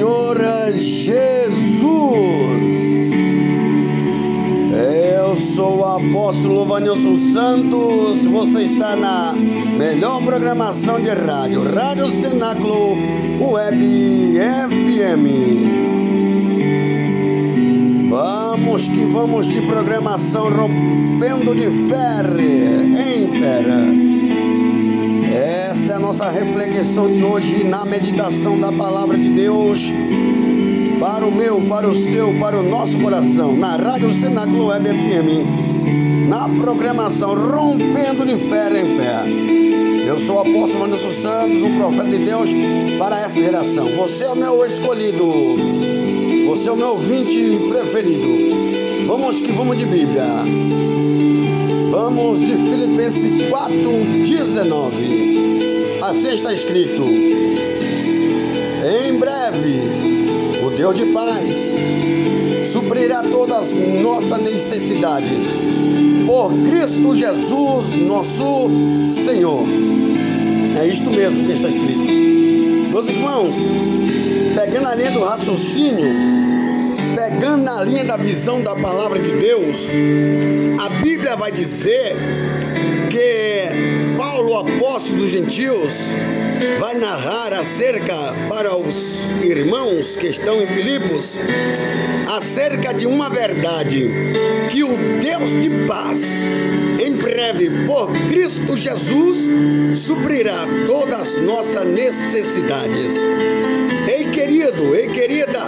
Senhor Jesus. Eu sou o apóstolo Vanilson Santos. Você está na melhor programação de rádio, Rádio Cenáculo Web FM. Vamos que vamos de programação rompendo de fé em fera nossa reflexão de hoje na meditação da palavra de Deus para o meu, para o seu, para o nosso coração, na Rádio Cenáculo Web FM, na programação Rompendo de Fé em Fé. Eu sou o apóstolo Anderson Santos, um profeta de Deus para essa geração. Você é o meu escolhido, você é o meu ouvinte preferido. Vamos que vamos de Bíblia. Vamos de Filipenses 4, 19. Assim está escrito: Em breve, o Deus de paz suprirá todas as nossas necessidades por Cristo Jesus, nosso Senhor. É isto mesmo que está escrito. Meus irmãos, pegando a linha do raciocínio, pegando na linha da visão da palavra de Deus, a Bíblia vai dizer que Paulo, apóstolo dos gentios, vai narrar acerca para os irmãos que estão em Filipos acerca de uma verdade que o Deus de paz em breve por Cristo Jesus suprirá todas as nossas necessidades. Ei querido, ei querida,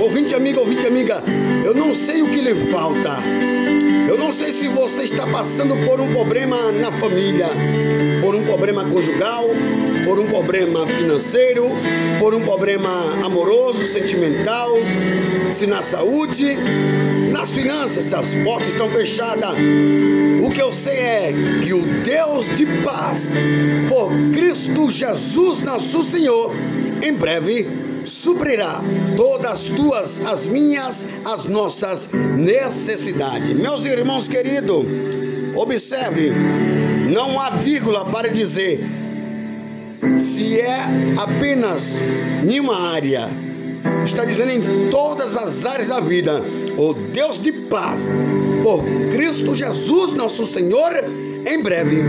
ouvinte amigo, ouvinte amiga, eu não sei o que lhe falta. Eu não sei se você está passando por um problema na família, por um problema conjugal, por um problema financeiro, por um problema amoroso, sentimental, se na saúde, nas finanças, se as portas estão fechadas. O que eu sei é que o Deus de paz, por Cristo Jesus, nosso Senhor, em breve suprirá todas as tuas, as minhas, as nossas necessidades. Meus irmãos queridos, observe, não há vírgula para dizer se é apenas em uma área. Está dizendo em todas as áreas da vida, o Deus de paz, por Cristo Jesus, nosso Senhor, em breve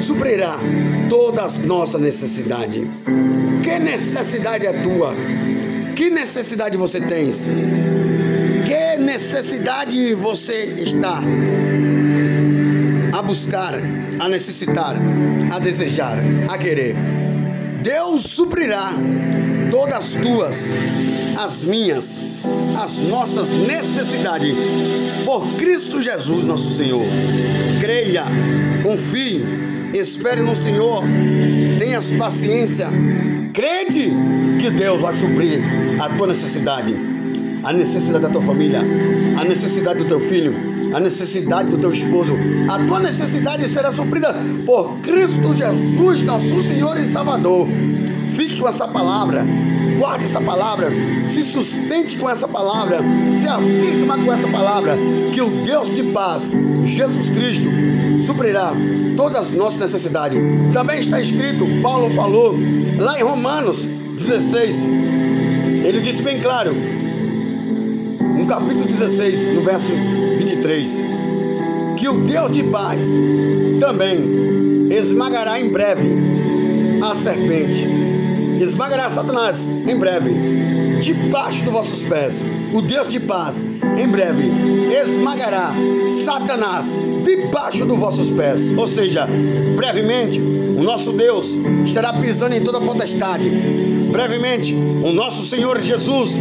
suprirá todas as nossas necessidades. Que necessidade é tua? Que necessidade você tens? Que necessidade você está a buscar, a necessitar, a desejar, a querer? Deus suprirá todas as tuas, as minhas, as nossas necessidades por Cristo Jesus, nosso Senhor. Creia, confie, espere no Senhor, tenha paciência, crede que Deus vai suprir a tua necessidade, a necessidade da tua família, a necessidade do teu filho, a necessidade do teu esposo. A tua necessidade será suprida por Cristo Jesus, nosso Senhor e Salvador. Fique com essa palavra, guarde essa palavra, se sustente com essa palavra, se afirma com essa palavra, que o Deus de paz, Jesus Cristo, suprirá todas as nossas necessidades. Também está escrito, Paulo falou lá em Romanos 16, ele disse bem claro, no capítulo 16, no verso 23, que o Deus de paz também esmagará em breve a serpente esmagará Satanás em breve, debaixo dos vossos pés. O Deus de paz, em breve, esmagará Satanás debaixo dos vossos pés. Ou seja, brevemente, o nosso Deus estará pisando em toda potestade. Brevemente, o nosso Senhor Jesus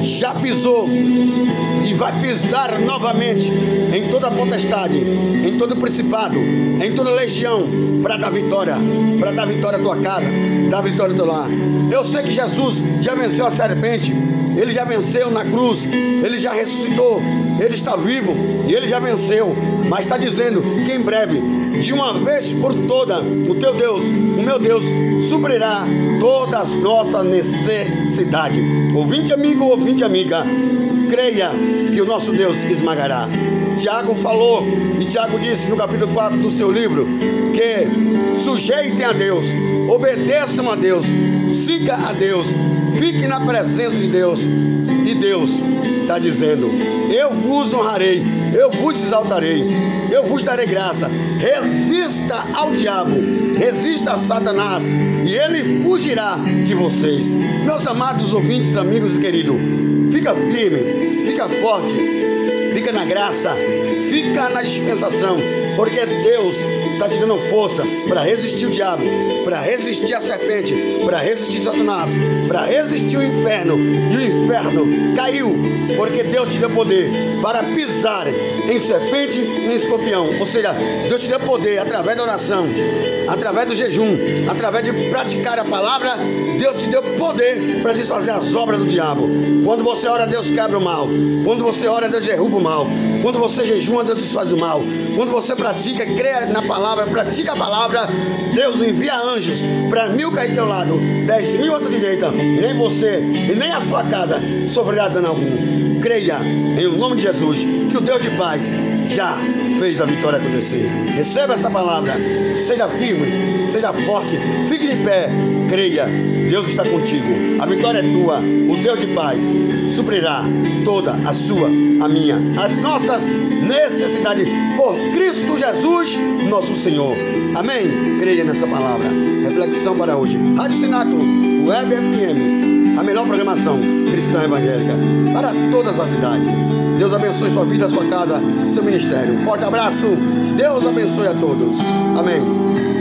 já pisou e vai pisar novamente em toda potestade, em todo principado, em toda legião, para dar vitória, para dar vitória à tua casa, dar vitória ao teu lar. Eu sei que Jesus já venceu a serpente, ele já venceu na cruz, ele já ressuscitou, ele está vivo e ele já venceu, mas está dizendo que em breve de uma vez por toda, o teu Deus, o meu Deus, suprirá todas as nossas necessidades. Ouvinte amigo, ouvinte amiga, creia que o nosso Deus esmagará. Tiago falou, e Tiago disse no capítulo 4 do seu livro, que sujeitem a Deus, obedeçam a Deus, siga a Deus, Fique na presença de Deus. E Deus está dizendo: Eu vos honrarei, eu vos exaltarei, eu vos darei graça. Resista ao diabo, resista a Satanás, e ele fugirá de vocês. Meus amados ouvintes, amigos e queridos, fica firme, fica forte, fica na graça, fica na dispensação, porque Deus está te dando força para resistir o diabo, para resistir a serpente, para resistir Satanás, para resistir o inferno. E o inferno caiu, porque Deus te deu poder para pisar em serpente e em escorpião. Ou seja, Deus te deu poder através da oração, através do jejum, através de praticar a palavra. Deus te deu poder para desfazer as obras do diabo. Quando você ora, Deus quebra o mal. Quando você ora, Deus derruba o mal. Quando você jejuma, Deus desfaz o mal. Quando você pratica, crê na palavra, pratica a palavra, Deus envia anjos para mil cair teu lado, dez mil tua direita. Nem você e nem a sua casa sofrerá dano algum. Creia em nome de Jesus que o Deus de paz já fez a vitória acontecer. Receba essa palavra, seja firme, seja forte, fique de pé, creia, Deus está contigo, a vitória é tua, o Deus de paz suprirá toda a sua, a minha, as nossas necessidades por Cristo Jesus, nosso Senhor. Amém? Creia nessa palavra. Reflexão para hoje. Rádio Sinato, Web FM, a melhor programação cristã evangélica para todas as idades. Deus abençoe sua vida, sua casa, seu ministério. Forte abraço. Deus abençoe a todos. Amém.